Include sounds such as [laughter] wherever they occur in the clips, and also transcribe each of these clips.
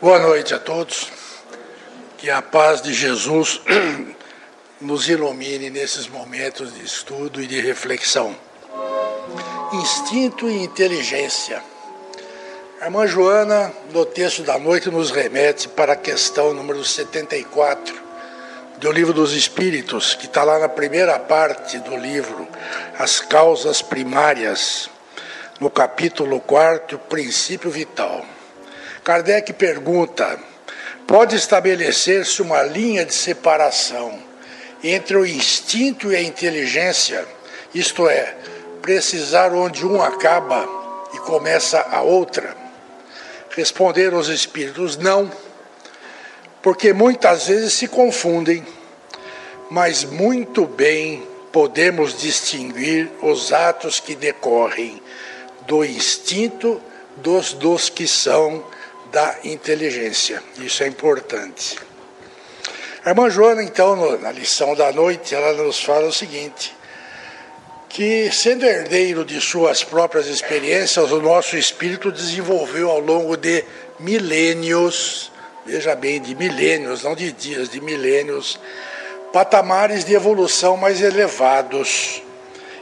Boa noite a todos. Que a paz de Jesus [clears throat] nos ilumine nesses momentos de estudo e de reflexão. Instinto e inteligência. A irmã Joana, no texto da noite, nos remete para a questão número 74 do Livro dos Espíritos, que está lá na primeira parte do livro, As Causas Primárias, no capítulo 4, Princípio Vital. Kardec pergunta: pode estabelecer-se uma linha de separação entre o instinto e a inteligência, isto é, precisar onde um acaba e começa a outra? Responderam os espíritos: não, porque muitas vezes se confundem, mas muito bem podemos distinguir os atos que decorrem do instinto dos dos que são da inteligência. Isso é importante. A irmã Joana, então, na lição da noite, ela nos fala o seguinte: que, sendo herdeiro de suas próprias experiências, o nosso espírito desenvolveu ao longo de milênios, veja bem, de milênios, não de dias, de milênios, patamares de evolução mais elevados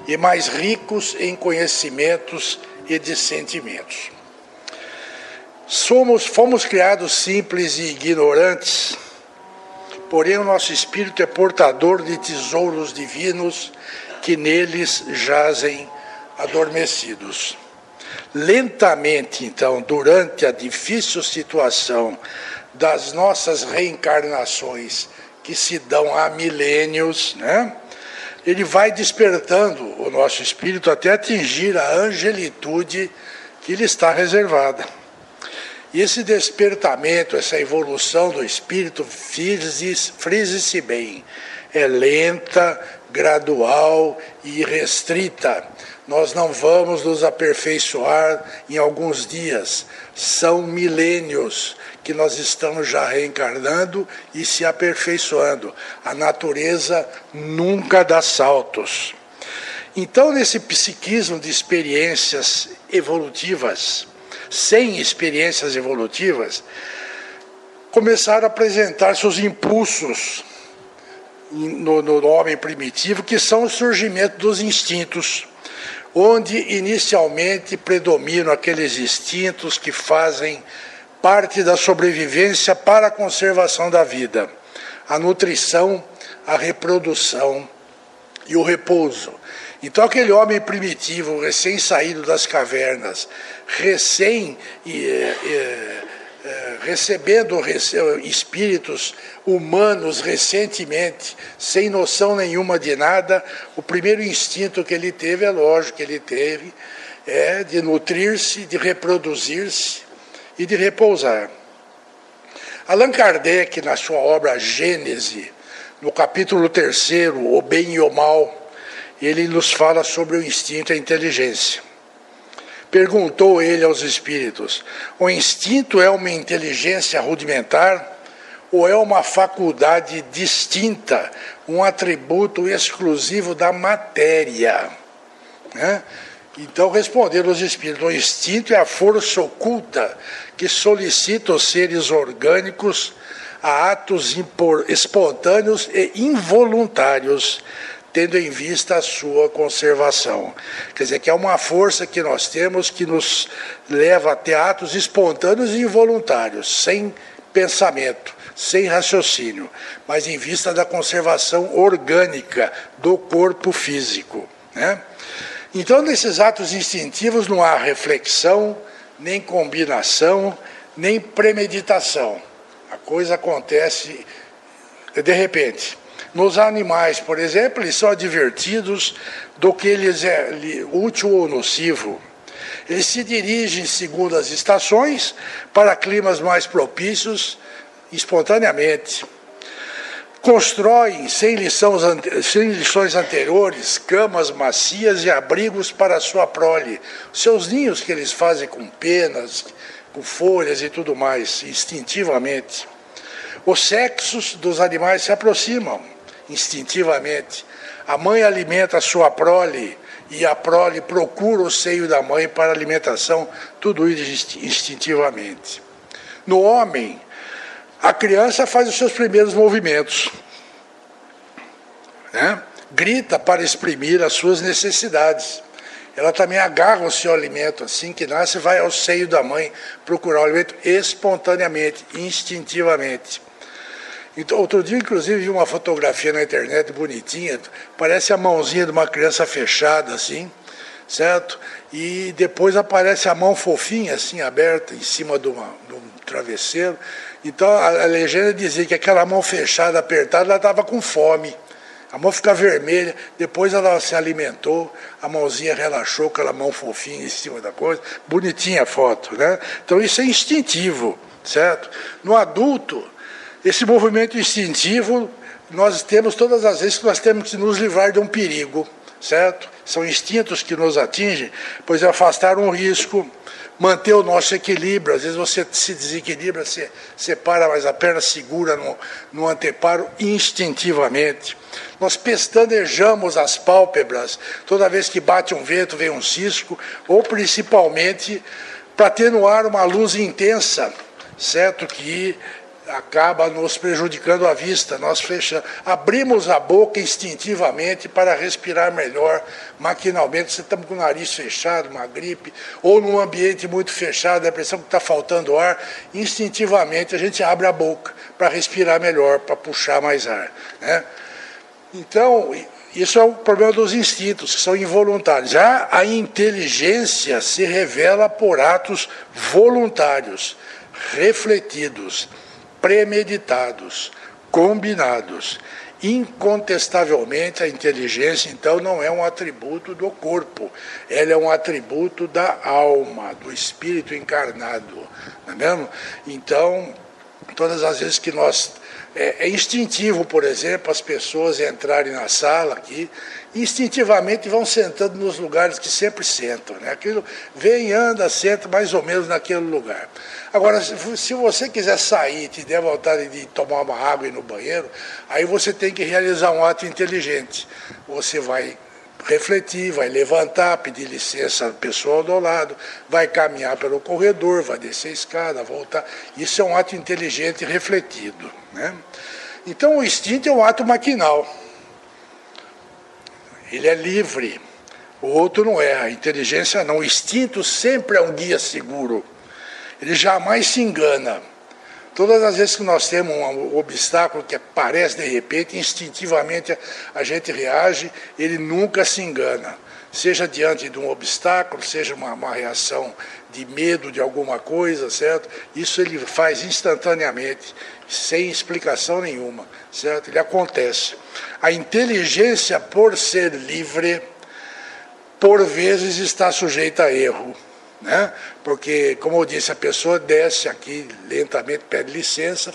e mais ricos em conhecimentos e de sentimentos. Somos, fomos criados simples e ignorantes, porém o nosso espírito é portador de tesouros divinos que neles jazem adormecidos. Lentamente, então, durante a difícil situação das nossas reencarnações, que se dão há milênios, né? ele vai despertando o nosso espírito até atingir a angelitude que lhe está reservada. E esse despertamento, essa evolução do espírito, frise-se bem, é lenta, gradual e restrita. Nós não vamos nos aperfeiçoar em alguns dias, são milênios que nós estamos já reencarnando e se aperfeiçoando. A natureza nunca dá saltos. Então, nesse psiquismo de experiências evolutivas, sem experiências evolutivas, começaram a apresentar seus impulsos no, no homem primitivo, que são o surgimento dos instintos, onde inicialmente predominam aqueles instintos que fazem parte da sobrevivência para a conservação da vida, a nutrição, a reprodução e o repouso. Então, aquele homem primitivo, recém-saído das cavernas, recém recebendo espíritos humanos recentemente, sem noção nenhuma de nada, o primeiro instinto que ele teve, é lógico que ele teve, é de nutrir-se, de reproduzir-se e de repousar. Allan Kardec, na sua obra Gênese, no capítulo 3, O Bem e o Mal, ele nos fala sobre o instinto e a inteligência. Perguntou ele aos espíritos: o instinto é uma inteligência rudimentar ou é uma faculdade distinta, um atributo exclusivo da matéria? Né? Então responderam os espíritos: o instinto é a força oculta que solicita os seres orgânicos a atos espontâneos e involuntários tendo em vista a sua conservação. Quer dizer, que é uma força que nós temos que nos leva a ter atos espontâneos e involuntários, sem pensamento, sem raciocínio, mas em vista da conservação orgânica do corpo físico. Né? Então, nesses atos instintivos não há reflexão, nem combinação, nem premeditação. A coisa acontece de repente. Nos animais, por exemplo, eles são advertidos do que lhes é útil ou nocivo. Eles se dirigem segundo as estações para climas mais propícios espontaneamente. Constroem, sem, lições, sem lições anteriores, camas macias e abrigos para a sua prole. Seus ninhos que eles fazem com penas, com folhas e tudo mais, instintivamente. Os sexos dos animais se aproximam instintivamente. A mãe alimenta a sua prole e a prole procura o seio da mãe para alimentação, tudo isso instintivamente. No homem, a criança faz os seus primeiros movimentos. Né? Grita para exprimir as suas necessidades. Ela também agarra o seu alimento assim que nasce, vai ao seio da mãe procurar o alimento espontaneamente, instintivamente. Então, outro dia, inclusive, vi uma fotografia na internet bonitinha, parece a mãozinha de uma criança fechada, assim, certo? E depois aparece a mão fofinha, assim, aberta, em cima de, uma, de um travesseiro. Então, a, a legenda dizia que aquela mão fechada, apertada, ela estava com fome. A mão fica vermelha, depois ela se alimentou, a mãozinha relaxou, aquela mão fofinha em cima da coisa. Bonitinha a foto, né? Então, isso é instintivo, certo? No adulto esse movimento instintivo nós temos todas as vezes que nós temos que nos livrar de um perigo, certo? São instintos que nos atingem, pois é afastar um risco, manter o nosso equilíbrio. Às vezes você se desequilibra, você separa, mas a perna segura no, no anteparo instintivamente. Nós pestanejamos as pálpebras toda vez que bate um vento, vem um cisco, ou principalmente para atenuar uma luz intensa, certo? Que acaba nos prejudicando a vista. Nós fechamos, abrimos a boca instintivamente para respirar melhor, maquinalmente. Você estamos com o nariz fechado, uma gripe, ou num ambiente muito fechado, a impressão que está faltando ar, instintivamente a gente abre a boca para respirar melhor, para puxar mais ar. Né? Então, isso é o problema dos instintos, que são involuntários. Já a inteligência se revela por atos voluntários, refletidos premeditados, combinados. Incontestavelmente, a inteligência, então, não é um atributo do corpo, ela é um atributo da alma, do espírito encarnado. Não é mesmo? Então, todas as vezes que nós. É, é instintivo, por exemplo, as pessoas entrarem na sala aqui instintivamente vão sentando nos lugares que sempre sentam. Né? Aquilo vem, anda, senta mais ou menos naquele lugar. Agora, se você quiser sair e te der vontade de tomar uma água e ir no banheiro, aí você tem que realizar um ato inteligente. Você vai refletir, vai levantar, pedir licença ao pessoal do lado, vai caminhar pelo corredor, vai descer a escada, voltar. Isso é um ato inteligente e refletido. Né? Então, o instinto é um ato maquinal ele é livre. O outro não é, a inteligência não. O instinto sempre é um guia seguro. Ele jamais se engana. Todas as vezes que nós temos um obstáculo que aparece de repente, instintivamente a gente reage, ele nunca se engana. Seja diante de um obstáculo, seja uma, uma reação de medo de alguma coisa, certo? Isso ele faz instantaneamente, sem explicação nenhuma, certo? Ele acontece. A inteligência, por ser livre, por vezes está sujeita a erro. Né? Porque, como eu disse, a pessoa desce aqui lentamente, pede licença,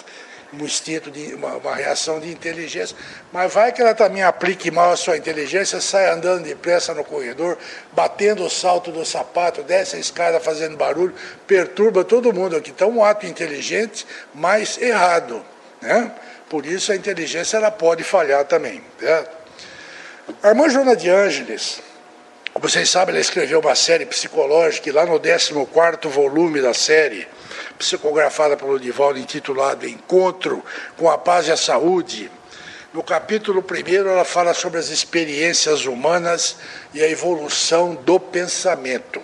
um instinto de uma, uma, reação de inteligência, mas vai que ela também aplique mal a sua inteligência, sai andando depressa no corredor, batendo o salto do sapato, desce a escada fazendo barulho, perturba todo mundo aqui. Então, um ato inteligente, mas errado. Né? Por isso a inteligência ela pode falhar também. Certo? A irmã Joana de Ângeles, vocês sabem, ela escreveu uma série psicológica e lá no 14 volume da série, psicografada pelo Divaldo, intitulado Encontro com a Paz e a Saúde, no capítulo 1 ela fala sobre as experiências humanas e a evolução do pensamento.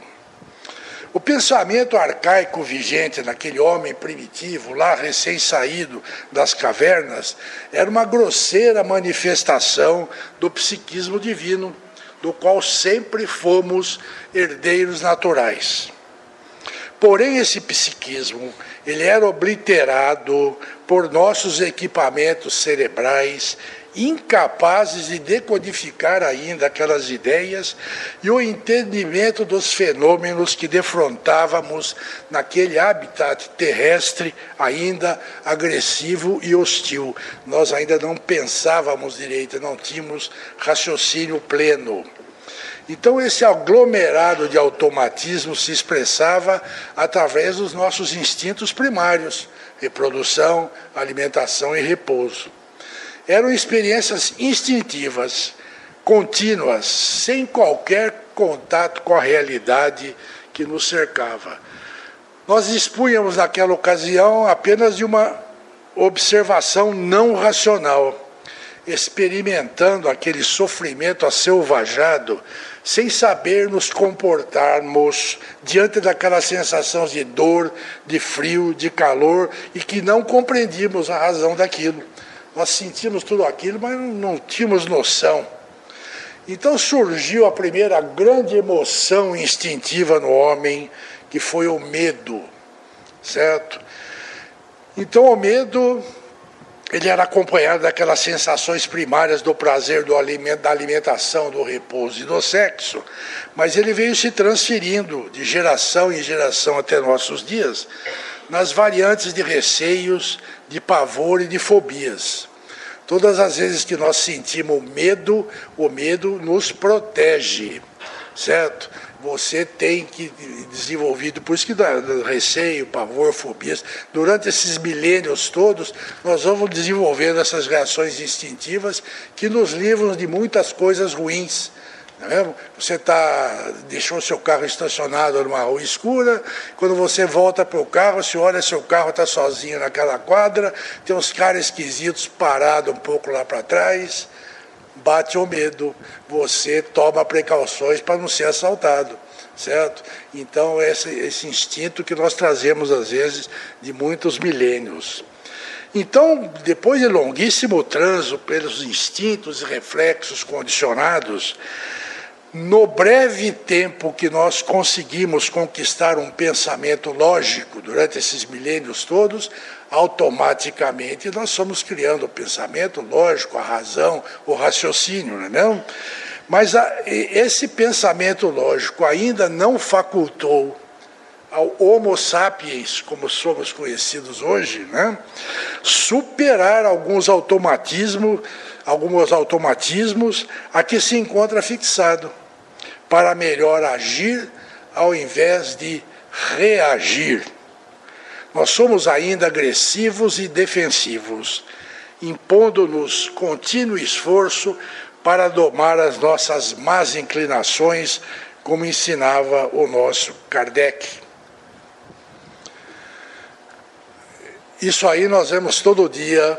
O pensamento arcaico vigente naquele homem primitivo, lá recém-saído das cavernas, era uma grosseira manifestação do psiquismo divino, do qual sempre fomos herdeiros naturais. Porém, esse psiquismo, ele era obliterado por nossos equipamentos cerebrais incapazes de decodificar ainda aquelas ideias e o entendimento dos fenômenos que defrontávamos naquele habitat terrestre ainda agressivo e hostil. Nós ainda não pensávamos direito, não tínhamos raciocínio pleno. Então, esse aglomerado de automatismo se expressava através dos nossos instintos primários: reprodução, alimentação e repouso. Eram experiências instintivas, contínuas, sem qualquer contato com a realidade que nos cercava. Nós dispunhamos naquela ocasião apenas de uma observação não racional, experimentando aquele sofrimento acelvajado, sem saber nos comportarmos diante daquela sensação de dor, de frio, de calor e que não compreendíamos a razão daquilo. Nós sentimos tudo aquilo, mas não tínhamos noção. Então surgiu a primeira grande emoção instintiva no homem, que foi o medo, certo? Então o medo ele era acompanhado daquelas sensações primárias do prazer do alimento, da alimentação, do repouso e do sexo, mas ele veio se transferindo de geração em geração até nossos dias, nas variantes de receios, de pavor e de fobias. Todas as vezes que nós sentimos medo, o medo nos protege, certo? Você tem que desenvolvido, por isso que dá receio, pavor, fobias, durante esses milênios todos, nós vamos desenvolvendo essas reações instintivas que nos livram de muitas coisas ruins. É? Você tá, deixou seu carro estacionado numa rua escura, quando você volta para o carro, você olha seu carro está sozinho naquela quadra, tem uns caras esquisitos parados um pouco lá para trás bate o medo, você toma precauções para não ser assaltado, certo? Então, esse, esse instinto que nós trazemos, às vezes, de muitos milênios. Então, depois de longuíssimo transo pelos instintos e reflexos condicionados, no breve tempo que nós conseguimos conquistar um pensamento lógico durante esses milênios todos, automaticamente nós somos criando o pensamento lógico, a razão, o raciocínio, não é mesmo? Mas a, esse pensamento lógico ainda não facultou ao Homo sapiens, como somos conhecidos hoje, né, superar alguns automatismos, alguns automatismos a que se encontra fixado, para melhor agir ao invés de reagir. Nós somos ainda agressivos e defensivos, impondo-nos contínuo esforço para domar as nossas más inclinações, como ensinava o nosso Kardec. Isso aí nós vemos todo dia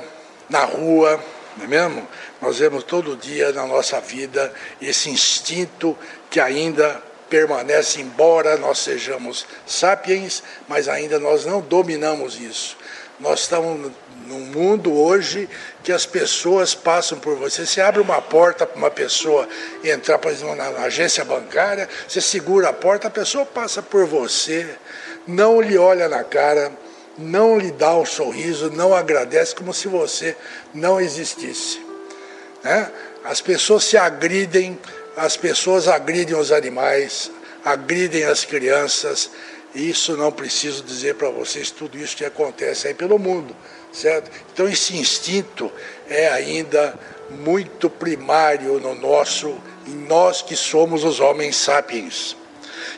na rua, não é mesmo? Nós vemos todo dia na nossa vida esse instinto que ainda permanece, embora nós sejamos sapiens, mas ainda nós não dominamos isso. Nós estamos num mundo hoje que as pessoas passam por você. Você abre uma porta para uma pessoa entrar, por exemplo, na agência bancária, você segura a porta, a pessoa passa por você, não lhe olha na cara, não lhe dá um sorriso, não agradece, como se você não existisse. Né? As pessoas se agridem as pessoas agridem os animais, agridem as crianças. Isso não preciso dizer para vocês tudo isso que acontece aí pelo mundo, certo? Então esse instinto é ainda muito primário no nosso, em nós que somos os homens sapiens.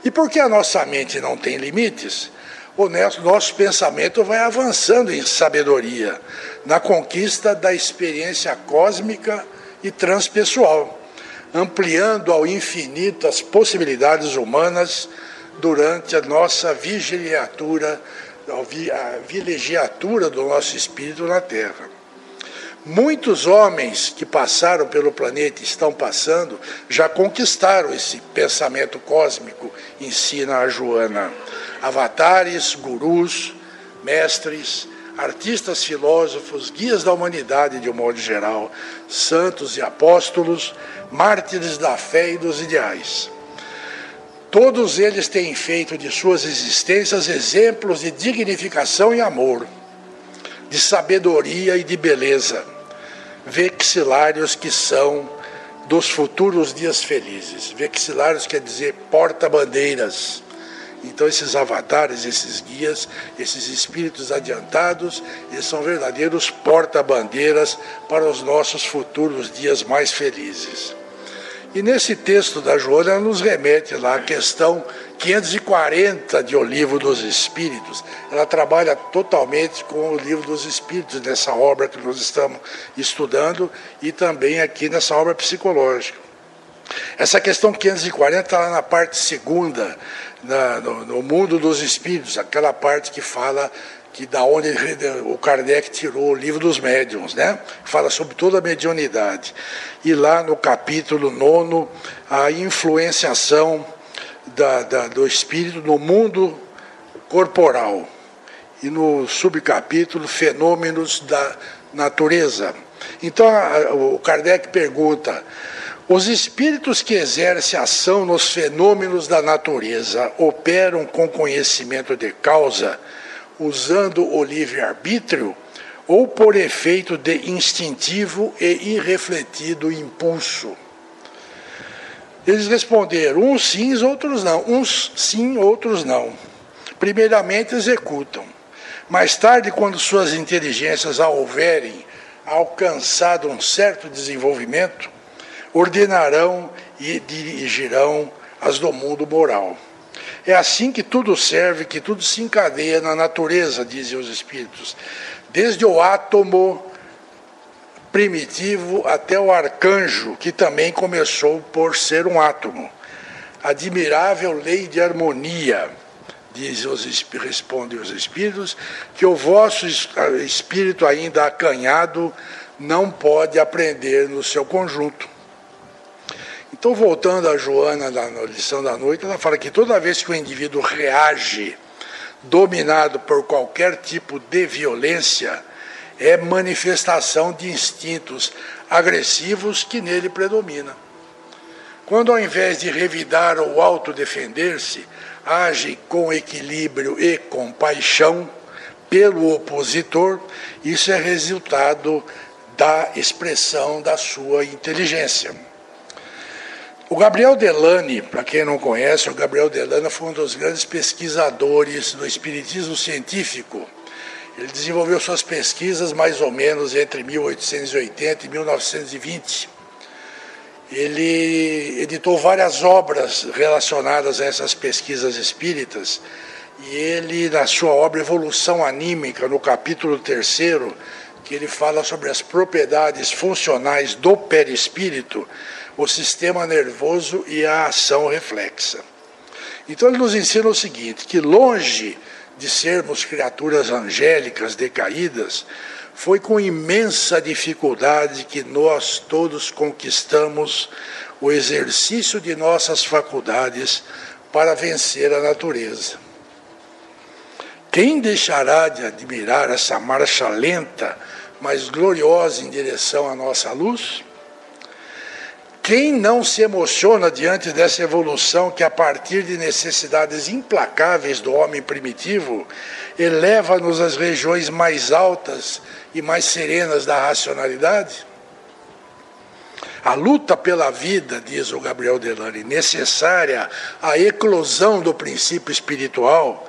E porque a nossa mente não tem limites, o nosso, nosso pensamento vai avançando em sabedoria, na conquista da experiência cósmica e transpessoal ampliando ao infinito as possibilidades humanas durante a nossa vigiliatura, a vilegiatura do nosso espírito na Terra. Muitos homens que passaram pelo planeta estão passando já conquistaram esse pensamento cósmico, ensina a Joana. Avatares, gurus, mestres, artistas filósofos, guias da humanidade de um modo geral, santos e apóstolos, mártires da fé e dos ideais. Todos eles têm feito de suas existências exemplos de dignificação e amor, de sabedoria e de beleza, vexilários que são dos futuros dias felizes. Vexilários quer dizer porta-bandeiras então, esses avatares, esses guias, esses espíritos adiantados, eles são verdadeiros porta-bandeiras para os nossos futuros dias mais felizes. E nesse texto da Joana, ela nos remete lá à questão 540 de O Livro dos Espíritos. Ela trabalha totalmente com o Livro dos Espíritos, nessa obra que nós estamos estudando, e também aqui nessa obra psicológica. Essa questão 540 está lá na parte segunda na, no, no, mundo dos espíritos, aquela parte que fala que da onde o Kardec tirou o livro dos médiums, né? Fala sobre toda a mediunidade. E lá no capítulo nono, a influenciação da, da, do espírito no mundo corporal. E no subcapítulo, fenômenos da natureza. Então, o Kardec pergunta: os espíritos que exercem ação nos fenômenos da natureza operam com conhecimento de causa, usando o livre-arbítrio, ou por efeito de instintivo e irrefletido impulso? Eles responderam: uns sim, outros não. Uns sim, outros não. Primeiramente executam. Mais tarde, quando suas inteligências a houverem alcançado um certo desenvolvimento, ordenarão e dirigirão as do mundo moral. É assim que tudo serve, que tudo se encadeia na natureza, dizem os espíritos. Desde o átomo primitivo até o arcanjo, que também começou por ser um átomo. Admirável lei de harmonia, diz os, respondem os espíritos, que o vosso espírito ainda acanhado não pode aprender no seu conjunto. Então, voltando a Joana na lição da noite, ela fala que toda vez que o indivíduo reage, dominado por qualquer tipo de violência, é manifestação de instintos agressivos que nele predomina. Quando, ao invés de revidar ou autodefender-se, age com equilíbrio e compaixão pelo opositor, isso é resultado da expressão da sua inteligência. O Gabriel Delane, para quem não conhece, o Gabriel Delane foi um dos grandes pesquisadores do espiritismo científico. Ele desenvolveu suas pesquisas mais ou menos entre 1880 e 1920. Ele editou várias obras relacionadas a essas pesquisas espíritas e ele, na sua obra Evolução Anímica, no capítulo terceiro, que ele fala sobre as propriedades funcionais do perispírito, o sistema nervoso e a ação reflexa. Então ele nos ensina o seguinte: que longe de sermos criaturas angélicas decaídas, foi com imensa dificuldade que nós todos conquistamos o exercício de nossas faculdades para vencer a natureza. Quem deixará de admirar essa marcha lenta, mas gloriosa em direção à nossa luz? Quem não se emociona diante dessa evolução que, a partir de necessidades implacáveis do homem primitivo, eleva-nos às regiões mais altas e mais serenas da racionalidade? A luta pela vida, diz o Gabriel Delane, necessária à eclosão do princípio espiritual,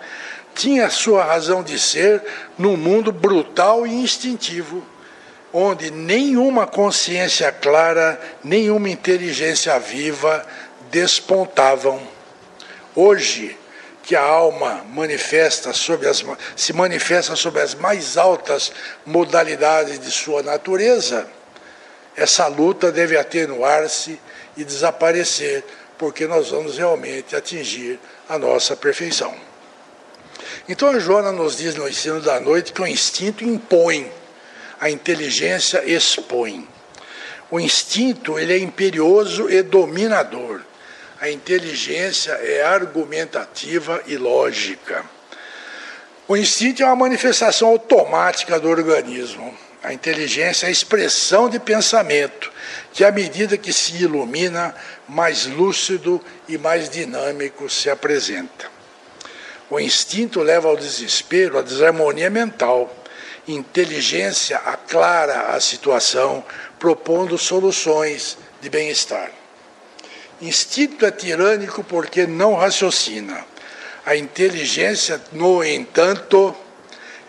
tinha sua razão de ser num mundo brutal e instintivo onde nenhuma consciência clara, nenhuma inteligência viva despontavam. Hoje, que a alma manifesta sobre as, se manifesta sobre as mais altas modalidades de sua natureza, essa luta deve atenuar-se e desaparecer, porque nós vamos realmente atingir a nossa perfeição. Então a Joana nos diz no ensino da noite que o instinto impõe a inteligência expõe. O instinto ele é imperioso e dominador. A inteligência é argumentativa e lógica. O instinto é uma manifestação automática do organismo. A inteligência é a expressão de pensamento, que à medida que se ilumina, mais lúcido e mais dinâmico se apresenta. O instinto leva ao desespero, à desarmonia mental inteligência aclara a situação, propondo soluções de bem-estar. Instinto é tirânico porque não raciocina. A inteligência, no entanto,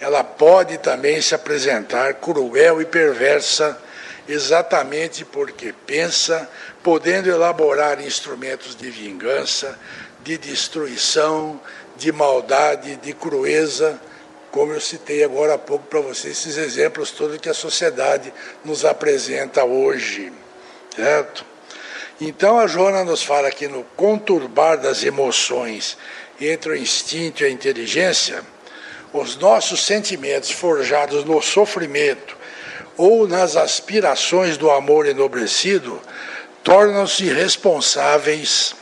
ela pode também se apresentar cruel e perversa, exatamente porque pensa, podendo elaborar instrumentos de vingança, de destruição, de maldade, de crueza, como eu citei agora há pouco para vocês, esses exemplos todos que a sociedade nos apresenta hoje. Certo? Então a Joana nos fala aqui no conturbar das emoções entre o instinto e a inteligência, os nossos sentimentos forjados no sofrimento ou nas aspirações do amor enobrecido tornam-se responsáveis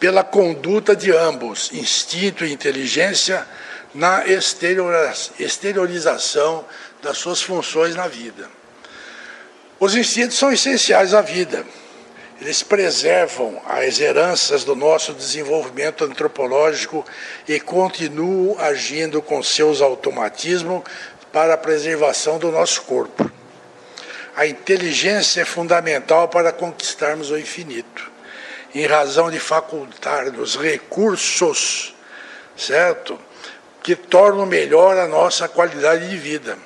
pela conduta de ambos, instinto e inteligência, na exteriorização das suas funções na vida. Os instintos são essenciais à vida. Eles preservam as heranças do nosso desenvolvimento antropológico e continuam agindo com seus automatismos para a preservação do nosso corpo. A inteligência é fundamental para conquistarmos o infinito, em razão de facultar-nos recursos, certo? Que tornam melhor a nossa qualidade de vida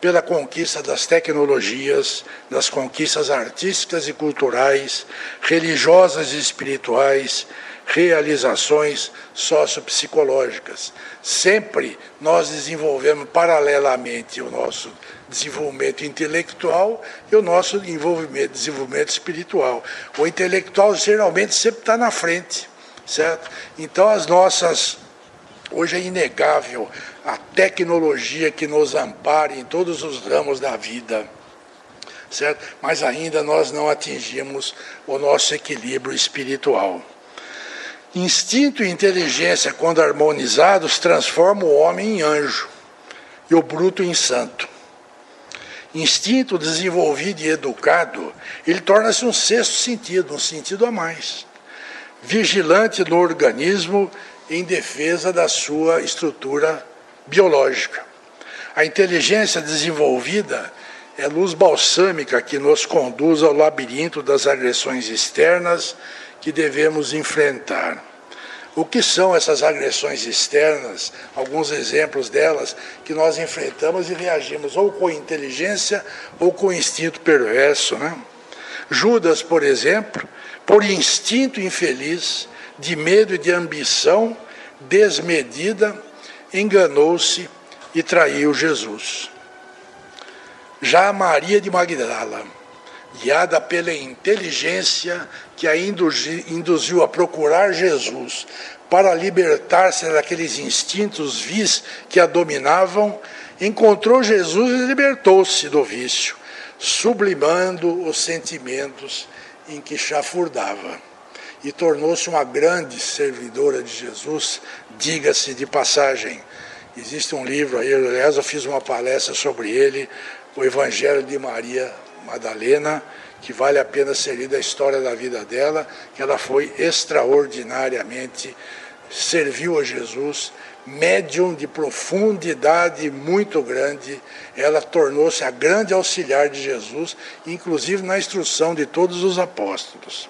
pela conquista das tecnologias, das conquistas artísticas e culturais, religiosas e espirituais, realizações sociopsicológicas. Sempre nós desenvolvemos paralelamente o nosso desenvolvimento intelectual e o nosso desenvolvimento, espiritual. O intelectual geralmente sempre está na frente, certo? Então as nossas Hoje é inegável a tecnologia que nos ampara em todos os ramos da vida. Certo? Mas ainda nós não atingimos o nosso equilíbrio espiritual. Instinto e inteligência, quando harmonizados, transformam o homem em anjo e o bruto em santo. Instinto desenvolvido e educado, ele torna-se um sexto sentido, um sentido a mais. Vigilante no organismo em defesa da sua estrutura biológica. A inteligência desenvolvida é luz balsâmica que nos conduz ao labirinto das agressões externas que devemos enfrentar. O que são essas agressões externas? Alguns exemplos delas que nós enfrentamos e reagimos ou com inteligência ou com instinto perverso. Né? Judas, por exemplo, por instinto infeliz, de medo e de ambição desmedida, enganou-se e traiu Jesus. Já Maria de Magdala, guiada pela inteligência que a induziu a procurar Jesus para libertar-se daqueles instintos vis que a dominavam, encontrou Jesus e libertou-se do vício, sublimando os sentimentos em que chafurdava e tornou-se uma grande servidora de Jesus, diga-se de passagem. Existe um livro aí, aliás, eu fiz uma palestra sobre ele, o Evangelho de Maria Madalena, que vale a pena ser lida a história da vida dela, que ela foi extraordinariamente, serviu a Jesus, médium de profundidade muito grande, ela tornou-se a grande auxiliar de Jesus, inclusive na instrução de todos os apóstolos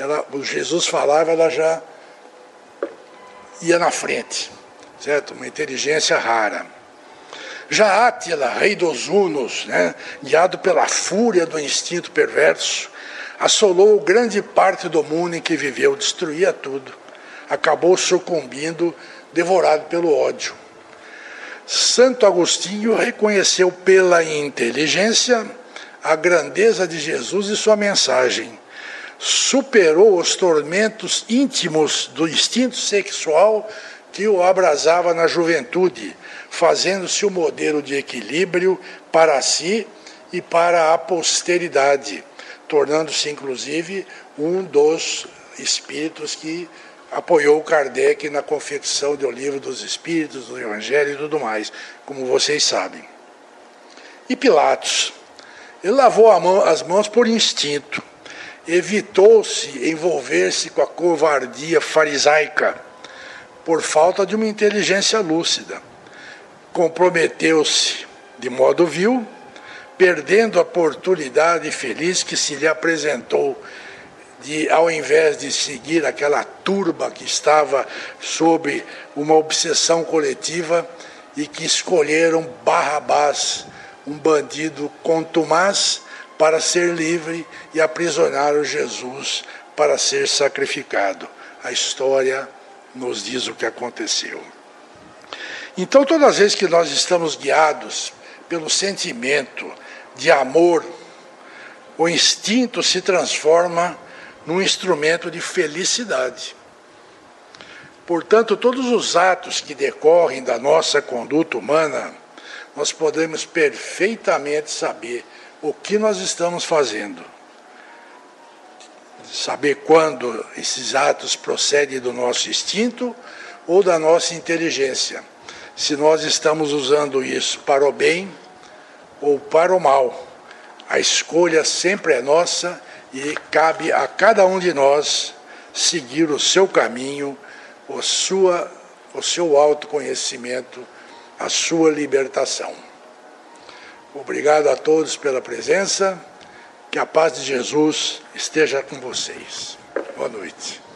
ela, Jesus falava, ela já ia na frente, certo? Uma inteligência rara. Já Átila, rei dos Hunos, né, guiado pela fúria do instinto perverso, assolou grande parte do mundo em que viveu, destruía tudo. Acabou sucumbindo, devorado pelo ódio. Santo Agostinho reconheceu pela inteligência a grandeza de Jesus e sua mensagem superou os tormentos íntimos do instinto sexual que o abrasava na juventude, fazendo-se o modelo de equilíbrio para si e para a posteridade, tornando-se inclusive um dos espíritos que apoiou Kardec na confecção do livro dos Espíritos, do Evangelho e tudo mais, como vocês sabem. E Pilatos, ele lavou mão, as mãos por instinto, evitou-se envolver-se com a covardia farisaica por falta de uma inteligência lúcida. Comprometeu-se de modo vil, perdendo a oportunidade feliz que se lhe apresentou de, ao invés de seguir aquela turba que estava sob uma obsessão coletiva e que escolheram Barrabás, um bandido contumaz para ser livre e aprisionaram Jesus para ser sacrificado. A história nos diz o que aconteceu. Então, todas as vezes que nós estamos guiados pelo sentimento de amor, o instinto se transforma num instrumento de felicidade. Portanto, todos os atos que decorrem da nossa conduta humana, nós podemos perfeitamente saber o que nós estamos fazendo. Saber quando esses atos procedem do nosso instinto ou da nossa inteligência. Se nós estamos usando isso para o bem ou para o mal. A escolha sempre é nossa e cabe a cada um de nós seguir o seu caminho o, sua, o seu autoconhecimento, a sua libertação. Obrigado a todos pela presença. Que a paz de Jesus esteja com vocês. Boa noite.